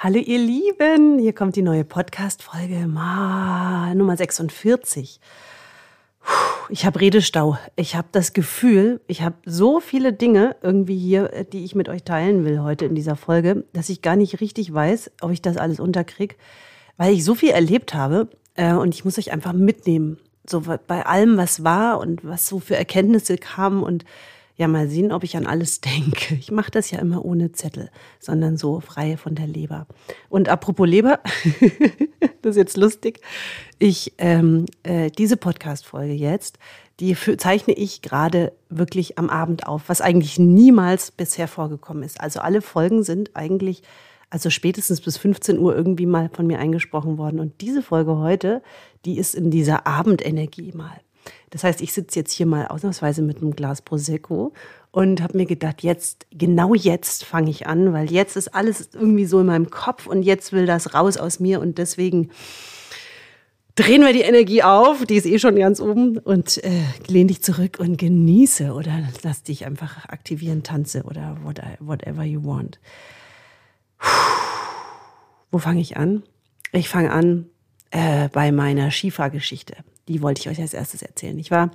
Hallo ihr Lieben, hier kommt die neue Podcast-Folge Nummer 46. Ich habe Redestau. Ich habe das Gefühl, ich habe so viele Dinge irgendwie hier, äh, die ich mit euch teilen will heute in dieser Folge, dass ich gar nicht richtig weiß, ob ich das alles unterkriege, weil ich so viel erlebt habe äh, und ich muss euch einfach mitnehmen. So bei allem, was war und was so für Erkenntnisse kamen und ja mal sehen, ob ich an alles denke. Ich mache das ja immer ohne Zettel, sondern so frei von der Leber. Und apropos Leber, das ist jetzt lustig. Ich ähm, äh, diese Podcast-Folge jetzt, die für, zeichne ich gerade wirklich am Abend auf, was eigentlich niemals bisher vorgekommen ist. Also alle Folgen sind eigentlich also spätestens bis 15 Uhr irgendwie mal von mir eingesprochen worden. Und diese Folge heute, die ist in dieser Abendenergie mal. Das heißt, ich sitze jetzt hier mal ausnahmsweise mit einem Glas Prosecco und habe mir gedacht, jetzt, genau jetzt fange ich an, weil jetzt ist alles irgendwie so in meinem Kopf und jetzt will das raus aus mir und deswegen drehen wir die Energie auf, die ist eh schon ganz oben und äh, lehn dich zurück und genieße oder lass dich einfach aktivieren, tanze oder whatever you want. Puh. Wo fange ich an? Ich fange an äh, bei meiner Skifahrgeschichte die wollte ich euch als erstes erzählen. Ich war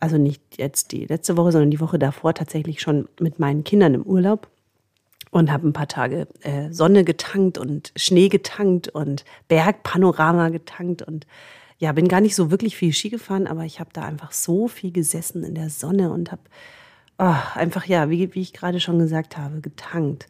also nicht jetzt die letzte Woche, sondern die Woche davor tatsächlich schon mit meinen Kindern im Urlaub und habe ein paar Tage äh, Sonne getankt und Schnee getankt und Bergpanorama getankt und ja, bin gar nicht so wirklich viel Ski gefahren, aber ich habe da einfach so viel gesessen in der Sonne und habe oh, einfach, ja, wie, wie ich gerade schon gesagt habe, getankt.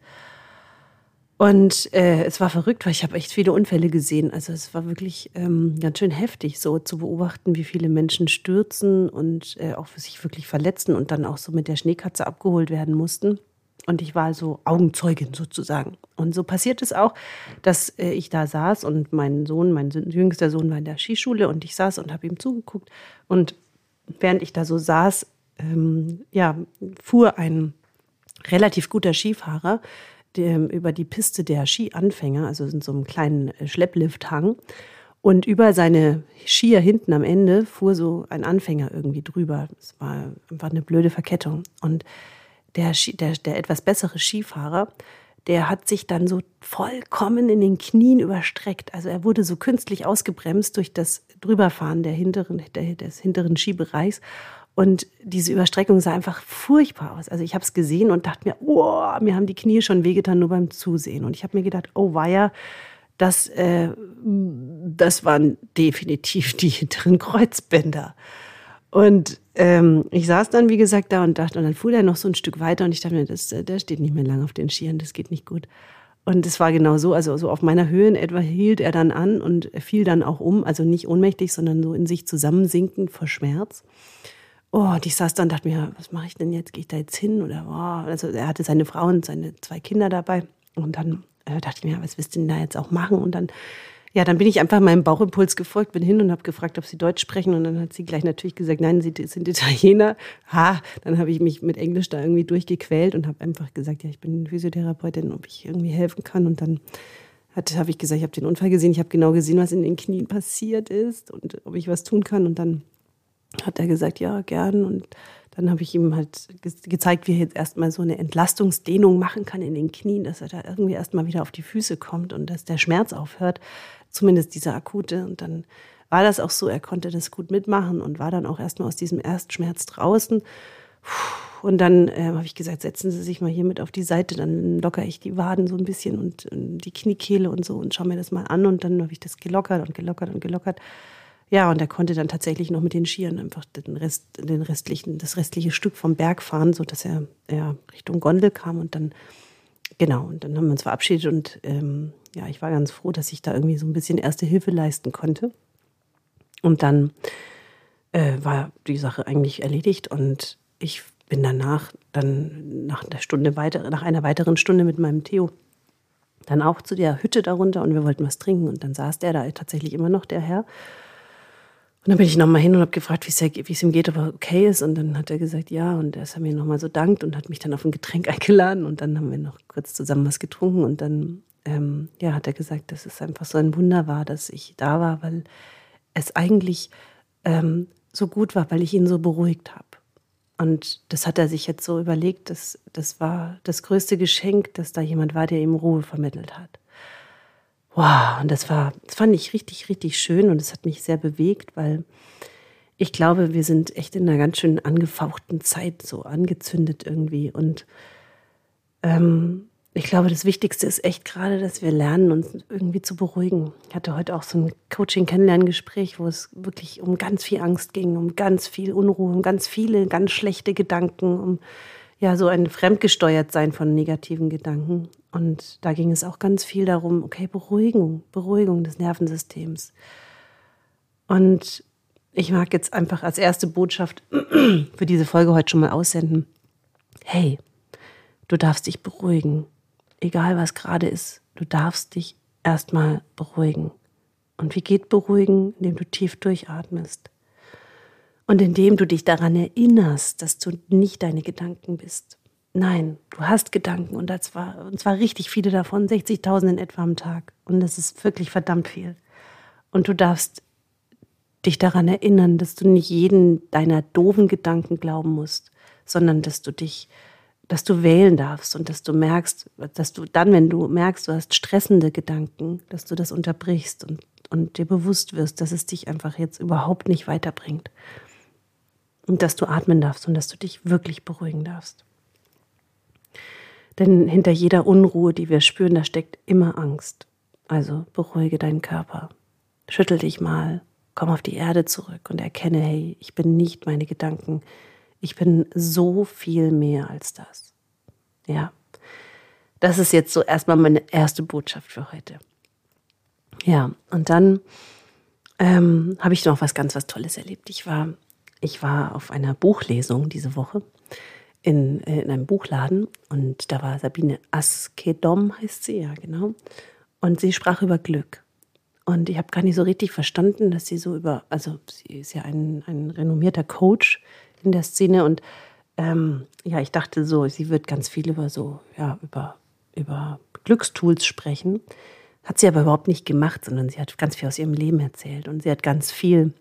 Und äh, es war verrückt, weil ich habe echt viele Unfälle gesehen. Also es war wirklich ähm, ganz schön heftig, so zu beobachten, wie viele Menschen stürzen und äh, auch für sich wirklich verletzen und dann auch so mit der Schneekatze abgeholt werden mussten. Und ich war so Augenzeugin sozusagen. Und so passiert es auch, dass äh, ich da saß und mein Sohn, mein jüngster Sohn war in der Skischule und ich saß und habe ihm zugeguckt. Und während ich da so saß, ähm, ja, fuhr ein relativ guter Skifahrer dem, über die Piste der Skianfänger, also in so einem kleinen äh, Schlepplifthang. Und über seine Skier hinten am Ende fuhr so ein Anfänger irgendwie drüber. Es war einfach eine blöde Verkettung. Und der, der, der etwas bessere Skifahrer, der hat sich dann so vollkommen in den Knien überstreckt. Also er wurde so künstlich ausgebremst durch das Drüberfahren der hinteren, der, des hinteren Skibereichs. Und diese Überstreckung sah einfach furchtbar aus. Also ich habe es gesehen und dachte mir, oh, mir haben die Knie schon wehgetan nur beim Zusehen. Und ich habe mir gedacht, oh weia, das, äh, das waren definitiv die hinteren Kreuzbänder. Und ähm, ich saß dann, wie gesagt, da und dachte, und dann fuhr der noch so ein Stück weiter und ich dachte mir, das, äh, der steht nicht mehr lang auf den Skiern, das geht nicht gut. Und es war genau so, also so auf meiner Höhe in etwa hielt er dann an und fiel dann auch um, also nicht ohnmächtig, sondern so in sich zusammensinkend vor Schmerz. Oh, und ich saß dann und dachte mir, was mache ich denn jetzt? Gehe ich da jetzt hin? Oder oh. also er hatte seine Frau und seine zwei Kinder dabei. Und dann äh, dachte ich mir, was willst du denn da jetzt auch machen? Und dann, ja, dann bin ich einfach meinem Bauchimpuls gefolgt, bin hin und habe gefragt, ob sie Deutsch sprechen. Und dann hat sie gleich natürlich gesagt, nein, sie sind Italiener. Ha, dann habe ich mich mit Englisch da irgendwie durchgequält und habe einfach gesagt, ja, ich bin Physiotherapeutin, ob ich irgendwie helfen kann. Und dann habe ich gesagt, ich habe den Unfall gesehen, ich habe genau gesehen, was in den Knien passiert ist und ob ich was tun kann. Und dann hat er gesagt, ja, gern. Und dann habe ich ihm halt ge gezeigt, wie er jetzt erstmal so eine Entlastungsdehnung machen kann in den Knien, dass er da irgendwie erstmal wieder auf die Füße kommt und dass der Schmerz aufhört, zumindest dieser akute. Und dann war das auch so, er konnte das gut mitmachen und war dann auch erstmal aus diesem Erstschmerz draußen. Und dann äh, habe ich gesagt, setzen Sie sich mal hier mit auf die Seite, dann lockere ich die Waden so ein bisschen und, und die Kniekehle und so und schaue mir das mal an. Und dann habe ich das gelockert und gelockert und gelockert. Ja, und er konnte dann tatsächlich noch mit den Skiern einfach den Rest, den restlichen, das restliche Stück vom Berg fahren, sodass er ja, Richtung Gondel kam und dann, genau, und dann haben wir uns verabschiedet und ähm, ja, ich war ganz froh, dass ich da irgendwie so ein bisschen erste Hilfe leisten konnte. Und dann äh, war die Sache eigentlich erledigt und ich bin danach dann nach einer Stunde weiter, nach einer weiteren Stunde mit meinem Theo dann auch zu der Hütte darunter und wir wollten was trinken und dann saß der da tatsächlich immer noch, der Herr. Und dann bin ich nochmal hin und habe gefragt, wie es ihm geht, ob er okay ist. Und dann hat er gesagt, ja. Und er hat mir nochmal so dankt und hat mich dann auf ein Getränk eingeladen. Und dann haben wir noch kurz zusammen was getrunken. Und dann ähm, ja, hat er gesagt, dass es einfach so ein Wunder war, dass ich da war, weil es eigentlich ähm, so gut war, weil ich ihn so beruhigt habe. Und das hat er sich jetzt so überlegt, dass das war das größte Geschenk, dass da jemand war, der ihm Ruhe vermittelt hat. Wow, und das war, das fand ich richtig, richtig schön und es hat mich sehr bewegt, weil ich glaube, wir sind echt in einer ganz schön angefauchten Zeit so angezündet irgendwie. Und ähm, ich glaube, das Wichtigste ist echt gerade, dass wir lernen, uns irgendwie zu beruhigen. Ich hatte heute auch so ein Coaching-Kennenlerngespräch, wo es wirklich um ganz viel Angst ging, um ganz viel Unruhe, um ganz viele, ganz schlechte Gedanken, um ja so ein Fremdgesteuertsein von negativen Gedanken. Und da ging es auch ganz viel darum, okay, Beruhigung, Beruhigung des Nervensystems. Und ich mag jetzt einfach als erste Botschaft für diese Folge heute schon mal aussenden. Hey, du darfst dich beruhigen. Egal was gerade ist, du darfst dich erstmal beruhigen. Und wie geht beruhigen? Indem du tief durchatmest. Und indem du dich daran erinnerst, dass du nicht deine Gedanken bist. Nein, du hast Gedanken und, das war, und zwar richtig viele davon, 60.000 in etwa am Tag. Und das ist wirklich verdammt viel. Und du darfst dich daran erinnern, dass du nicht jeden deiner doofen Gedanken glauben musst, sondern dass du dich, dass du wählen darfst und dass du merkst, dass du dann, wenn du merkst, du hast stressende Gedanken, dass du das unterbrichst und, und dir bewusst wirst, dass es dich einfach jetzt überhaupt nicht weiterbringt. Und dass du atmen darfst und dass du dich wirklich beruhigen darfst. Denn hinter jeder Unruhe, die wir spüren, da steckt immer Angst. Also beruhige deinen Körper. Schüttel dich mal, Komm auf die Erde zurück und erkenne, hey, ich bin nicht meine Gedanken. Ich bin so viel mehr als das. Ja, das ist jetzt so erstmal meine erste Botschaft für heute. Ja, und dann ähm, habe ich noch was ganz was Tolles erlebt. Ich war, ich war auf einer Buchlesung diese Woche in, äh, in einem Buchladen und da war Sabine Askedom, heißt sie, ja, genau. Und sie sprach über Glück. Und ich habe gar nicht so richtig verstanden, dass sie so über, also sie ist ja ein, ein renommierter Coach in der Szene und ähm, ja, ich dachte so, sie wird ganz viel über so, ja, über, über Glückstools sprechen. Hat sie aber überhaupt nicht gemacht, sondern sie hat ganz viel aus ihrem Leben erzählt und sie hat ganz viel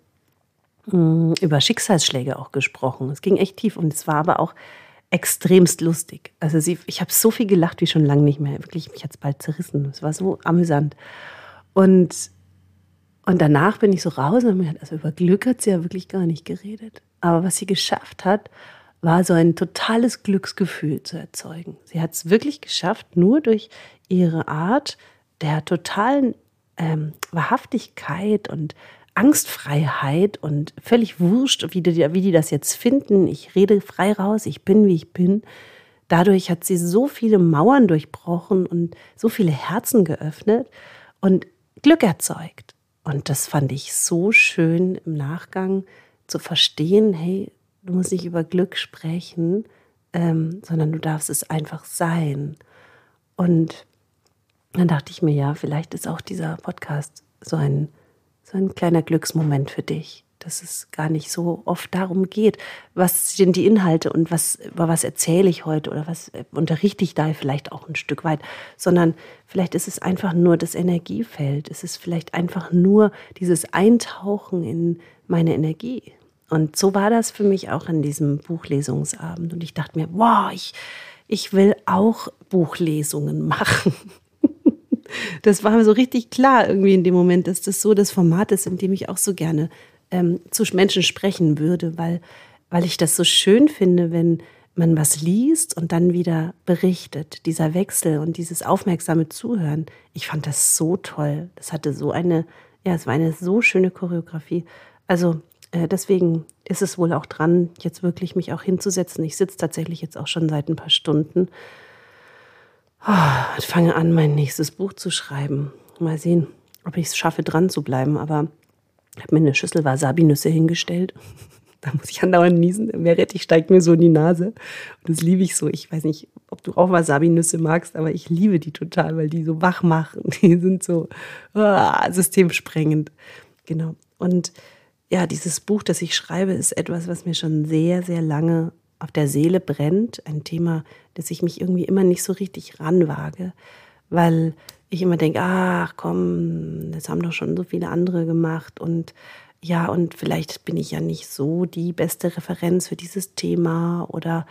mh, mm, über Schicksalsschläge auch gesprochen. Es ging echt tief und es war aber auch extremst lustig. Also sie, ich habe so viel gelacht wie schon lange nicht mehr. Wirklich, mich hat es bald zerrissen. Es war so amüsant. Und und danach bin ich so raus und habe mir gedacht, also über Glück hat sie ja wirklich gar nicht geredet. Aber was sie geschafft hat, war so ein totales Glücksgefühl zu erzeugen. Sie hat es wirklich geschafft, nur durch ihre Art der totalen ähm, Wahrhaftigkeit und Angstfreiheit und völlig wurscht, wie die, wie die das jetzt finden. Ich rede frei raus, ich bin, wie ich bin. Dadurch hat sie so viele Mauern durchbrochen und so viele Herzen geöffnet und Glück erzeugt. Und das fand ich so schön im Nachgang zu verstehen, hey, du musst nicht über Glück sprechen, ähm, sondern du darfst es einfach sein. Und dann dachte ich mir, ja, vielleicht ist auch dieser Podcast so ein, ein kleiner Glücksmoment für dich dass es gar nicht so oft darum geht, was sind die Inhalte und was, über was erzähle ich heute oder was unterrichte ich da vielleicht auch ein Stück weit, sondern vielleicht ist es einfach nur das Energiefeld, es ist vielleicht einfach nur dieses Eintauchen in meine Energie. Und so war das für mich auch an diesem Buchlesungsabend. Und ich dachte mir, wow, ich, ich will auch Buchlesungen machen. Das war mir so richtig klar irgendwie in dem Moment, dass das so das Format ist, in dem ich auch so gerne ähm, zu Menschen sprechen würde, weil, weil ich das so schön finde, wenn man was liest und dann wieder berichtet. Dieser Wechsel und dieses aufmerksame Zuhören. Ich fand das so toll. Das hatte so eine, ja, es war eine so schöne Choreografie. Also äh, deswegen ist es wohl auch dran, jetzt wirklich mich auch hinzusetzen. Ich sitze tatsächlich jetzt auch schon seit ein paar Stunden. Oh, fange an, mein nächstes Buch zu schreiben. Mal sehen, ob ich es schaffe, dran zu bleiben. Aber ich habe mir eine Schüssel Wasabi-Nüsse hingestellt. Da muss ich andauernd niesen. Der Meerrettich steigt mir so in die Nase. Und das liebe ich so. Ich weiß nicht, ob du auch Wasabi-Nüsse magst, aber ich liebe die total, weil die so wach machen. Die sind so ah, systemsprengend. Genau. Und ja, dieses Buch, das ich schreibe, ist etwas, was mir schon sehr, sehr lange auf der Seele brennt. Ein Thema, das ich mich irgendwie immer nicht so richtig ranwage, weil ich immer denke, ach komm, das haben doch schon so viele andere gemacht und ja, und vielleicht bin ich ja nicht so die beste Referenz für dieses Thema oder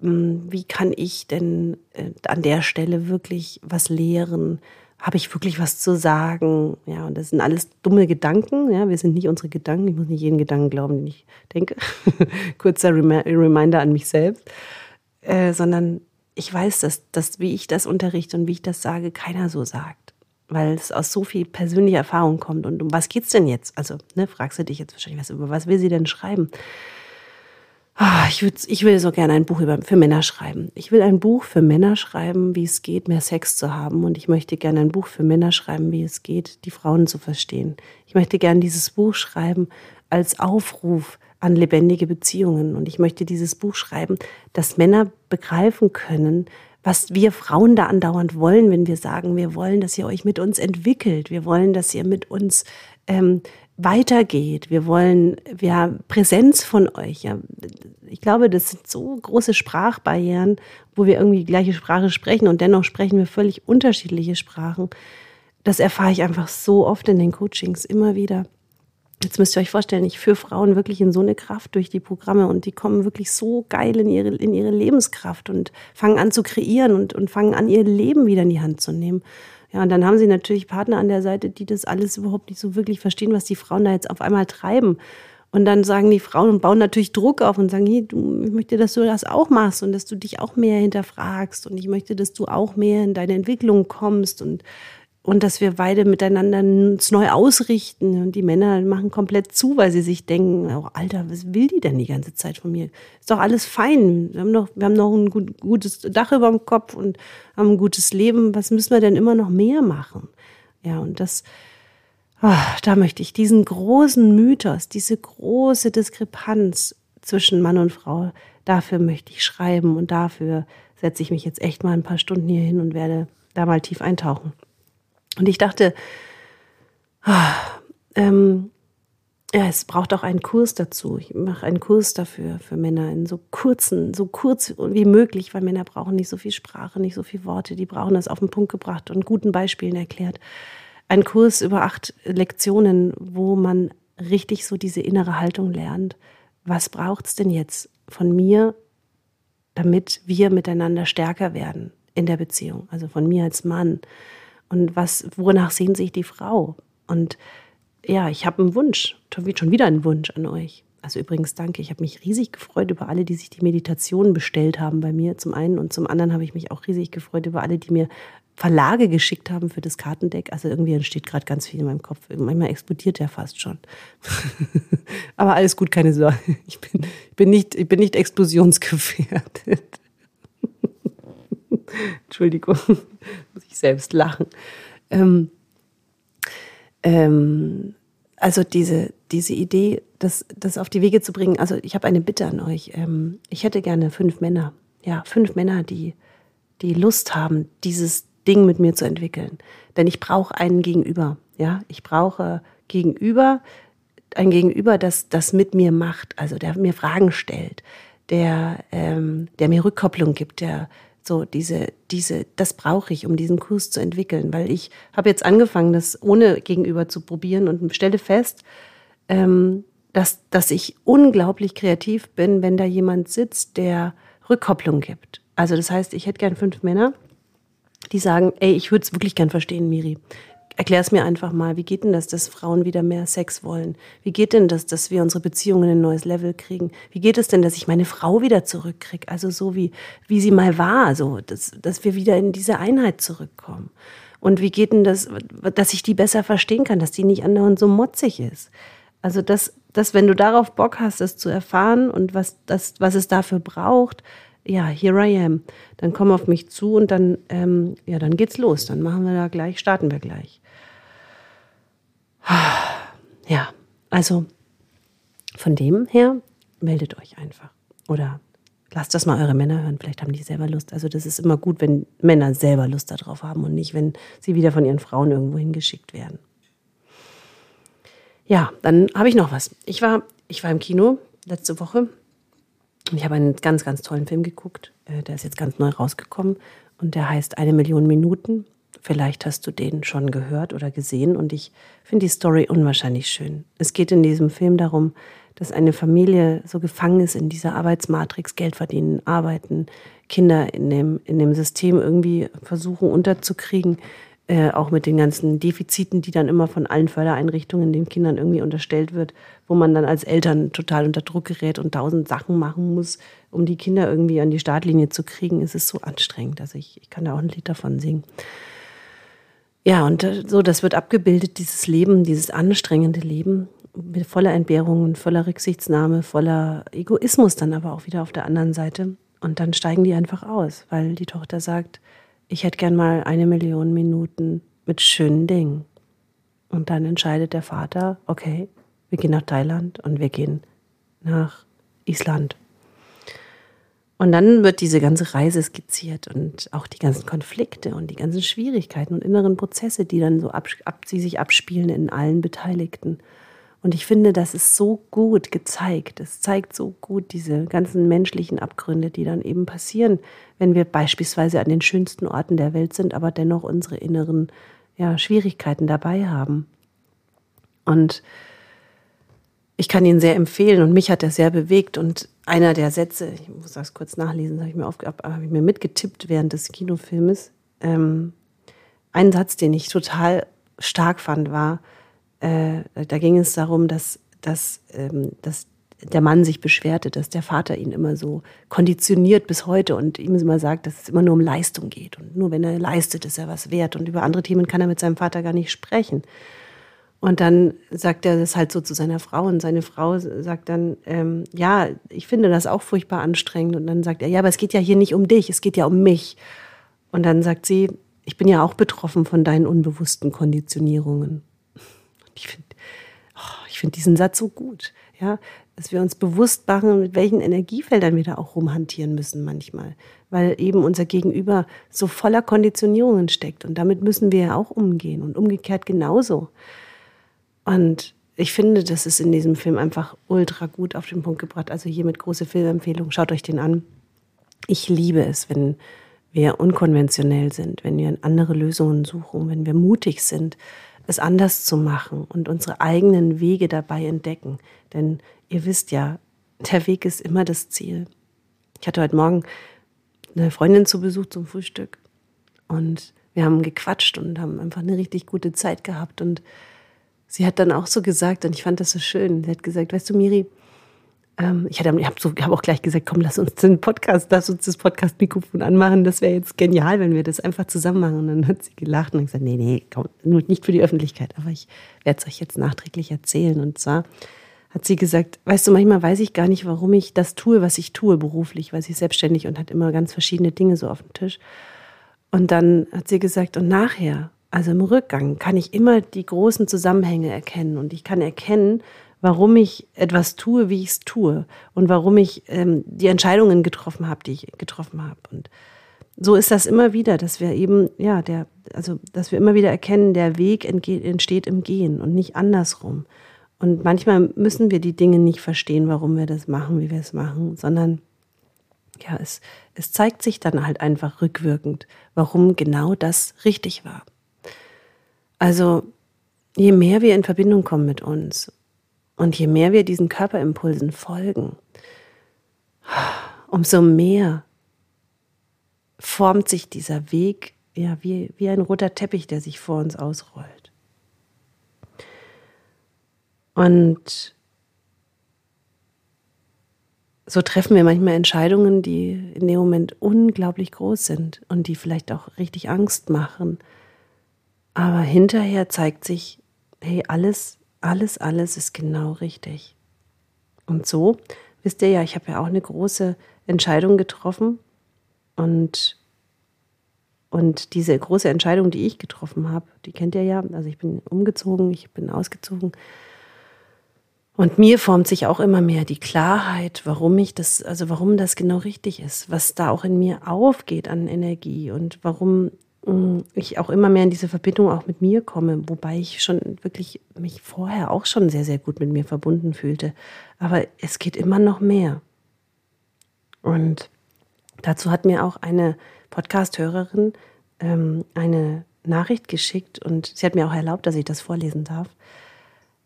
mh, hm, wie kann ich denn äh, an der Stelle wirklich was lehren? Habe ich wirklich was zu sagen? Ja, und das sind alles dumme Gedanken. Ja, wir sind nicht unsere Gedanken. Ich muss nicht jeden Gedanken glauben, den ich denke. Kurzer Reminder an mich selbst. Äh, sondern ich weiß, dass, dass, wie ich das unterrichte und wie ich das sage, keiner so sagt. Weil es aus so viel persönlicher Erfahrung kommt. Und um was geht's denn jetzt? Also, ne, fragst du dich jetzt wahrscheinlich, was, über was will sie denn schreiben? Ah, ich, würd, ich will so gerne ein Buch über, für Männer schreiben. Ich will ein Buch für Männer schreiben, wie es geht, mehr Sex zu haben. Und ich möchte gerne ein Buch für Männer schreiben, wie es geht, die Frauen zu verstehen. Ich möchte gerne dieses Buch schreiben als Aufruf an lebendige Beziehungen. Und ich möchte dieses Buch schreiben, dass Männer begreifen können, was wir Frauen da andauernd wollen, wenn wir sagen, wir wollen, dass ihr euch mit uns entwickelt. Wir wollen, dass ihr mit uns ähm, weitergeht. Wir wollen, wir haben Präsenz von euch. Ja. Ich glaube, das sind so große Sprachbarrieren, wo wir irgendwie die gleiche Sprache sprechen und dennoch sprechen wir völlig unterschiedliche Sprachen. Das erfahre ich einfach so oft in den Coachings immer wieder. Jetzt müsst ihr euch vorstellen, ich führe Frauen wirklich in so eine Kraft durch die Programme und die kommen wirklich so geil in ihre, in ihre Lebenskraft und fangen an zu kreieren und, und fangen an, ihr Leben wieder in die Hand zu nehmen. Ja, und dann haben sie natürlich Partner an der Seite, die das alles überhaupt nicht so wirklich verstehen, was die Frauen da jetzt auf einmal treiben. Und dann sagen die Frauen und bauen natürlich Druck auf und sagen, hey, du, ich möchte, dass du das auch machst und dass du dich auch mehr hinterfragst und ich möchte, dass du auch mehr in deine Entwicklung kommst und und dass wir beide miteinander uns neu ausrichten. Und die Männer machen komplett zu, weil sie sich denken, oh, Alter, was will die denn die ganze Zeit von mir? Ist doch alles fein. Wir haben noch, wir haben noch ein gut, gutes Dach über dem Kopf und haben ein gutes Leben. Was müssen wir denn immer noch mehr machen? Ja, und das, oh, da möchte ich diesen großen Mythos, diese große Diskrepanz zwischen Mann und Frau, dafür möchte ich schreiben und dafür setze ich mich jetzt echt mal ein paar Stunden hier hin und werde da mal tief eintauchen. Und ich dachte, ah, ähm, ja, es braucht auch einen Kurs dazu. Ich mache einen Kurs dafür für Männer in so kurzen, so kurz wie möglich, weil Männer brauchen nicht so viel Sprache, nicht so viele Worte. Die brauchen das auf den Punkt gebracht und guten Beispielen erklärt. Ein Kurs über acht Lektionen, wo man richtig so diese innere Haltung lernt. Was braucht es denn jetzt von mir, damit wir miteinander stärker werden in der Beziehung? Also von mir als Mann und was, wonach sehen sich die Frau? Und ja, ich habe einen Wunsch, schon wieder einen Wunsch an euch. Also übrigens danke, ich habe mich riesig gefreut über alle, die sich die Meditation bestellt haben bei mir zum einen und zum anderen habe ich mich auch riesig gefreut über alle, die mir Verlage geschickt haben für das Kartendeck. Also irgendwie entsteht gerade ganz viel in meinem Kopf. Manchmal explodiert der fast schon. Aber alles gut, keine Sorge. Ich bin, bin, nicht, ich bin nicht explosionsgefährdet. Entschuldigung, muss ich selbst lachen. Ähm, ähm, also diese, diese Idee, das, das auf die Wege zu bringen, also ich habe eine Bitte an euch. Ähm, ich hätte gerne fünf Männer, ja, fünf Männer, die, die Lust haben, dieses Ding mit mir zu entwickeln. Denn ich brauche einen Gegenüber, ja, ich brauche Gegenüber, ein Gegenüber, das das mit mir macht, also der mir Fragen stellt, der, ähm, der mir Rückkopplung gibt, der, so diese, diese, das brauche ich, um diesen Kurs zu entwickeln, weil ich habe jetzt angefangen, das ohne Gegenüber zu probieren und stelle fest, ähm, dass, dass ich unglaublich kreativ bin, wenn da jemand sitzt, der Rückkopplung gibt. Also das heißt, ich hätte gern fünf Männer, die sagen, ey, ich würde es wirklich gern verstehen, Miri. Erklär es mir einfach mal, wie geht denn das, dass Frauen wieder mehr Sex wollen? Wie geht denn das, dass wir unsere Beziehungen in ein neues Level kriegen? Wie geht es denn, dass ich meine Frau wieder zurückkriege? Also so wie, wie sie mal war, so, dass, dass wir wieder in diese Einheit zurückkommen. Und wie geht denn das, dass ich die besser verstehen kann, dass die nicht andauernd so motzig ist? Also das, das, wenn du darauf Bock hast, das zu erfahren und was, das, was es dafür braucht, ja, here I am. Dann komm auf mich zu und dann, ähm, ja, dann geht's los. Dann machen wir da gleich, starten wir gleich. Ja, also von dem her meldet euch einfach. Oder lasst das mal eure Männer hören. Vielleicht haben die selber Lust. Also das ist immer gut, wenn Männer selber Lust darauf haben und nicht, wenn sie wieder von ihren Frauen irgendwo hingeschickt werden. Ja, dann habe ich noch was. Ich war, ich war im Kino letzte Woche ich habe einen ganz, ganz tollen Film geguckt. Äh, der ist jetzt ganz neu rausgekommen und der heißt Eine Million Minuten. Vielleicht hast du den schon gehört oder gesehen und ich finde die Story unwahrscheinlich schön. Es geht in diesem Film darum, dass eine Familie so gefangen ist in dieser Arbeitsmatrix, Geld verdienen, arbeiten, Kinder in dem, in dem System irgendwie versuchen unterzukriegen, äh, auch mit den ganzen Defiziten, die dann immer von allen Fördereinrichtungen den Kindern irgendwie unterstellt wird, wo man dann als Eltern total unter Druck gerät und tausend Sachen machen muss, um die Kinder irgendwie an die Startlinie zu kriegen. Es ist so anstrengend. Also ich, ich kann da auch ein Lied davon singen. Ja, und äh, so, das wird abgebildet, dieses Leben, dieses anstrengende Leben mit voller Entbehrungen, voller Rücksichtsnahme, voller Egoismus dann aber auch wieder auf der anderen Seite. Und dann steigen die einfach aus, weil die Tochter sagt, ich hätte gern mal eine Million Minuten mit schönen Dingen. Und dann entscheidet der Vater, okay, wir gehen nach Thailand und wir gehen nach Island. Und dann wird diese ganze Reise skizziert und auch die ganzen Konflikte und die ganzen Schwierigkeiten und inneren Prozesse, die dann so ab, ab, die sich abspielen in allen Beteiligten. Und ich finde, das ist so gut gezeigt. Es zeigt so gut diese ganzen menschlichen Abgründe, die dann eben passieren, wenn wir beispielsweise an den schönsten Orten der Welt sind, aber dennoch unsere inneren ja, Schwierigkeiten dabei haben. Und ich kann ihn sehr empfehlen und mich hat er sehr bewegt. Und einer der Sätze, ich muss das kurz nachlesen, habe ich, mir hab ich mir mitgetippt während des Kinofilmes. Ähm, ein Satz, den ich total stark fand, war, äh, da ging es darum, dass, dass, ähm, dass der Mann sich beschwerte, dass der Vater ihn immer so konditioniert bis heute und ihm immer sagt, dass es immer nur um Leistung geht. Und nur wenn er leistet, ist er was wert. Und über andere Themen kann er mit seinem Vater gar nicht sprechen. Und dann sagt er das halt so zu seiner Frau und seine Frau sagt dann, ähm, ja, ich finde das auch furchtbar anstrengend. Und dann sagt er, ja, aber es geht ja hier nicht um dich, es geht ja um mich. Und dann sagt sie, ich bin ja auch betroffen von deinen unbewussten Konditionierungen. Ich finde oh, find diesen Satz so gut, ja, dass wir uns bewusst machen, mit welchen Energiefeldern wir da auch rumhantieren müssen manchmal, weil eben unser Gegenüber so voller Konditionierungen steckt und damit müssen wir ja auch umgehen und umgekehrt genauso. Und ich finde, das ist in diesem Film einfach ultra gut auf den Punkt gebracht. Also hiermit große Filmempfehlung, schaut euch den an. Ich liebe es, wenn wir unkonventionell sind, wenn wir andere Lösungen suchen, wenn wir mutig sind, es anders zu machen und unsere eigenen Wege dabei entdecken. Denn ihr wisst ja, der Weg ist immer das Ziel. Ich hatte heute Morgen eine Freundin zu Besuch zum Frühstück und wir haben gequatscht und haben einfach eine richtig gute Zeit gehabt. Und sie hat dann auch so gesagt, und ich fand das so schön, sie hat gesagt, weißt du, Miri, ähm, ich, habe so, hab auch gleich gesagt, komm, lass uns den Podcast, lass uns das Podcast-Mikrofon anmachen. Das wäre jetzt genial, wenn wir das einfach zusammen machen. Und dann hat sie gelacht und gesagt, nee, nee, komm, nur nicht für die Öffentlichkeit, aber ich werde es euch jetzt nachträglich erzählen. Und zwar hat sie gesagt, weißt du, manchmal weiß ich gar nicht, warum ich das tue, was ich tue beruflich, weil sie ist selbstständig und hat immer ganz verschiedene Dinge so auf dem Tisch. Und dann hat sie gesagt, und nachher, also im Rückgang, kann ich immer die großen Zusammenhänge erkennen und ich kann erkennen, warum ich etwas tue, wie ich es tue und warum ich ähm, die Entscheidungen getroffen habe, die ich getroffen habe. Und so ist das immer wieder, dass wir eben, ja, der, also, dass wir immer wieder erkennen, der Weg entsteht im Gehen und nicht andersrum. Und manchmal müssen wir die Dinge nicht verstehen, warum wir das machen, wie wir es machen, sondern ja, es, es zeigt sich dann halt einfach rückwirkend, warum genau das richtig war. Also, je mehr wir in Verbindung kommen mit uns und je mehr wir diesen Körperimpulsen folgen, umso mehr formt sich dieser Weg ja, wie, wie ein roter Teppich, der sich vor uns ausrollt. Und so treffen wir manchmal Entscheidungen, die in dem Moment unglaublich groß sind und die vielleicht auch richtig Angst machen. Aber hinterher zeigt sich, hey, alles alles, alles ist genau richtig. Und so, wisst ihr ja, ich habe ja auch eine große Entscheidung getroffen und und diese große Entscheidung, die ich getroffen habe, die kennt ihr ja. Also ich bin umgezogen, ich bin ausgezogen. Und mir formt sich auch immer mehr die Klarheit, warum ich das, also warum das genau richtig ist, was da auch in mir aufgeht an Energie und warum ich auch immer mehr in diese Verbindung auch mit mir komme, wobei ich schon wirklich mich vorher auch schon sehr, sehr gut mit mir verbunden fühlte. Aber es geht immer noch mehr. Und dazu hat mir auch eine Podcast-Hörerin ähm, eine Nachricht geschickt und sie hat mir auch erlaubt, dass ich das vorlesen darf.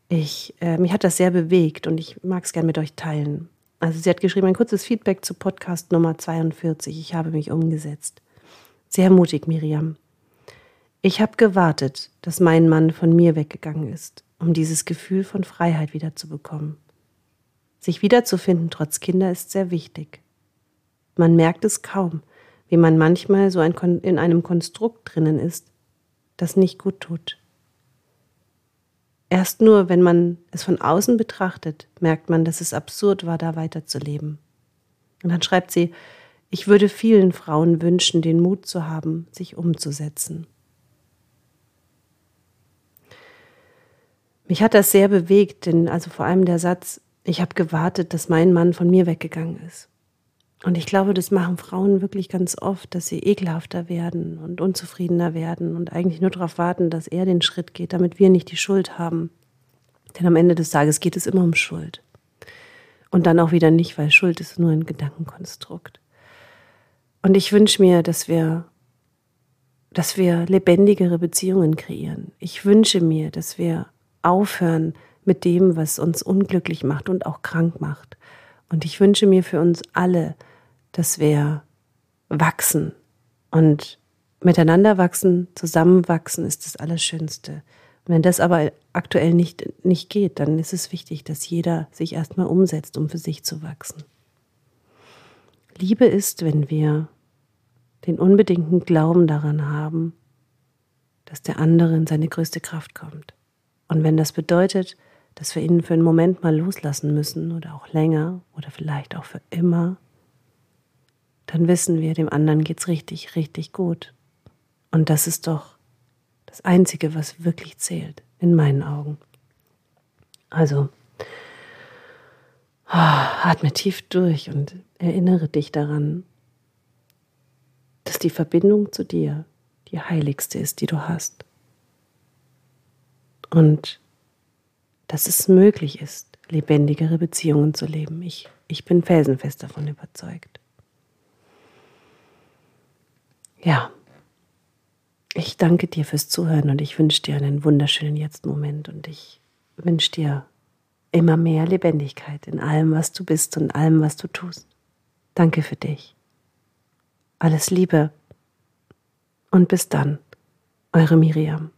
Ich, äh, mich hat das sehr bewegt und ich mag es gerne mit euch teilen. Also sie hat geschrieben, ein kurzes Feedback zu Podcast Nummer 42. Ich habe mich umgesetzt. Sehr mutig, Miriam. Ich habe gewartet, dass mein Mann von mir weggegangen ist, um dieses Gefühl von Freiheit wiederzubekommen. Sich wiederzufinden trotz Kinder ist sehr wichtig. Man merkt es kaum, wie man manchmal so ein in einem Konstrukt drinnen ist, das nicht gut tut. Erst nur, wenn man es von außen betrachtet, merkt man, dass es absurd war, da weiterzuleben. Und dann schreibt sie, ich würde vielen Frauen wünschen, den Mut zu haben, sich umzusetzen. Mich hat das sehr bewegt, denn also vor allem der Satz, ich habe gewartet, dass mein Mann von mir weggegangen ist. Und ich glaube, das machen Frauen wirklich ganz oft, dass sie ekelhafter werden und unzufriedener werden und eigentlich nur darauf warten, dass er den Schritt geht, damit wir nicht die Schuld haben. Denn am Ende des Tages geht es immer um Schuld. Und dann auch wieder nicht, weil Schuld ist nur ein Gedankenkonstrukt. Und ich wünsche mir, dass wir, dass wir lebendigere Beziehungen kreieren. Ich wünsche mir, dass wir aufhören mit dem, was uns unglücklich macht und auch krank macht. Und ich wünsche mir für uns alle, dass wir wachsen und miteinander wachsen, zusammenwachsen ist das Allerschönste. Und wenn das aber aktuell nicht, nicht geht, dann ist es wichtig, dass jeder sich erstmal umsetzt, um für sich zu wachsen. Liebe ist, wenn wir den unbedingten Glauben daran haben, dass der andere in seine größte Kraft kommt. Und wenn das bedeutet, dass wir ihn für einen Moment mal loslassen müssen oder auch länger oder vielleicht auch für immer, dann wissen wir, dem anderen geht es richtig, richtig gut. Und das ist doch das Einzige, was wirklich zählt, in meinen Augen. Also, atme tief durch und erinnere dich daran, die Verbindung zu dir die heiligste ist, die du hast. Und dass es möglich ist, lebendigere Beziehungen zu leben. Ich, ich bin felsenfest davon überzeugt. Ja, ich danke dir fürs Zuhören und ich wünsche dir einen wunderschönen Jetzt-Moment und ich wünsche dir immer mehr Lebendigkeit in allem, was du bist und allem, was du tust. Danke für dich. Alles Liebe und bis dann, eure Miriam.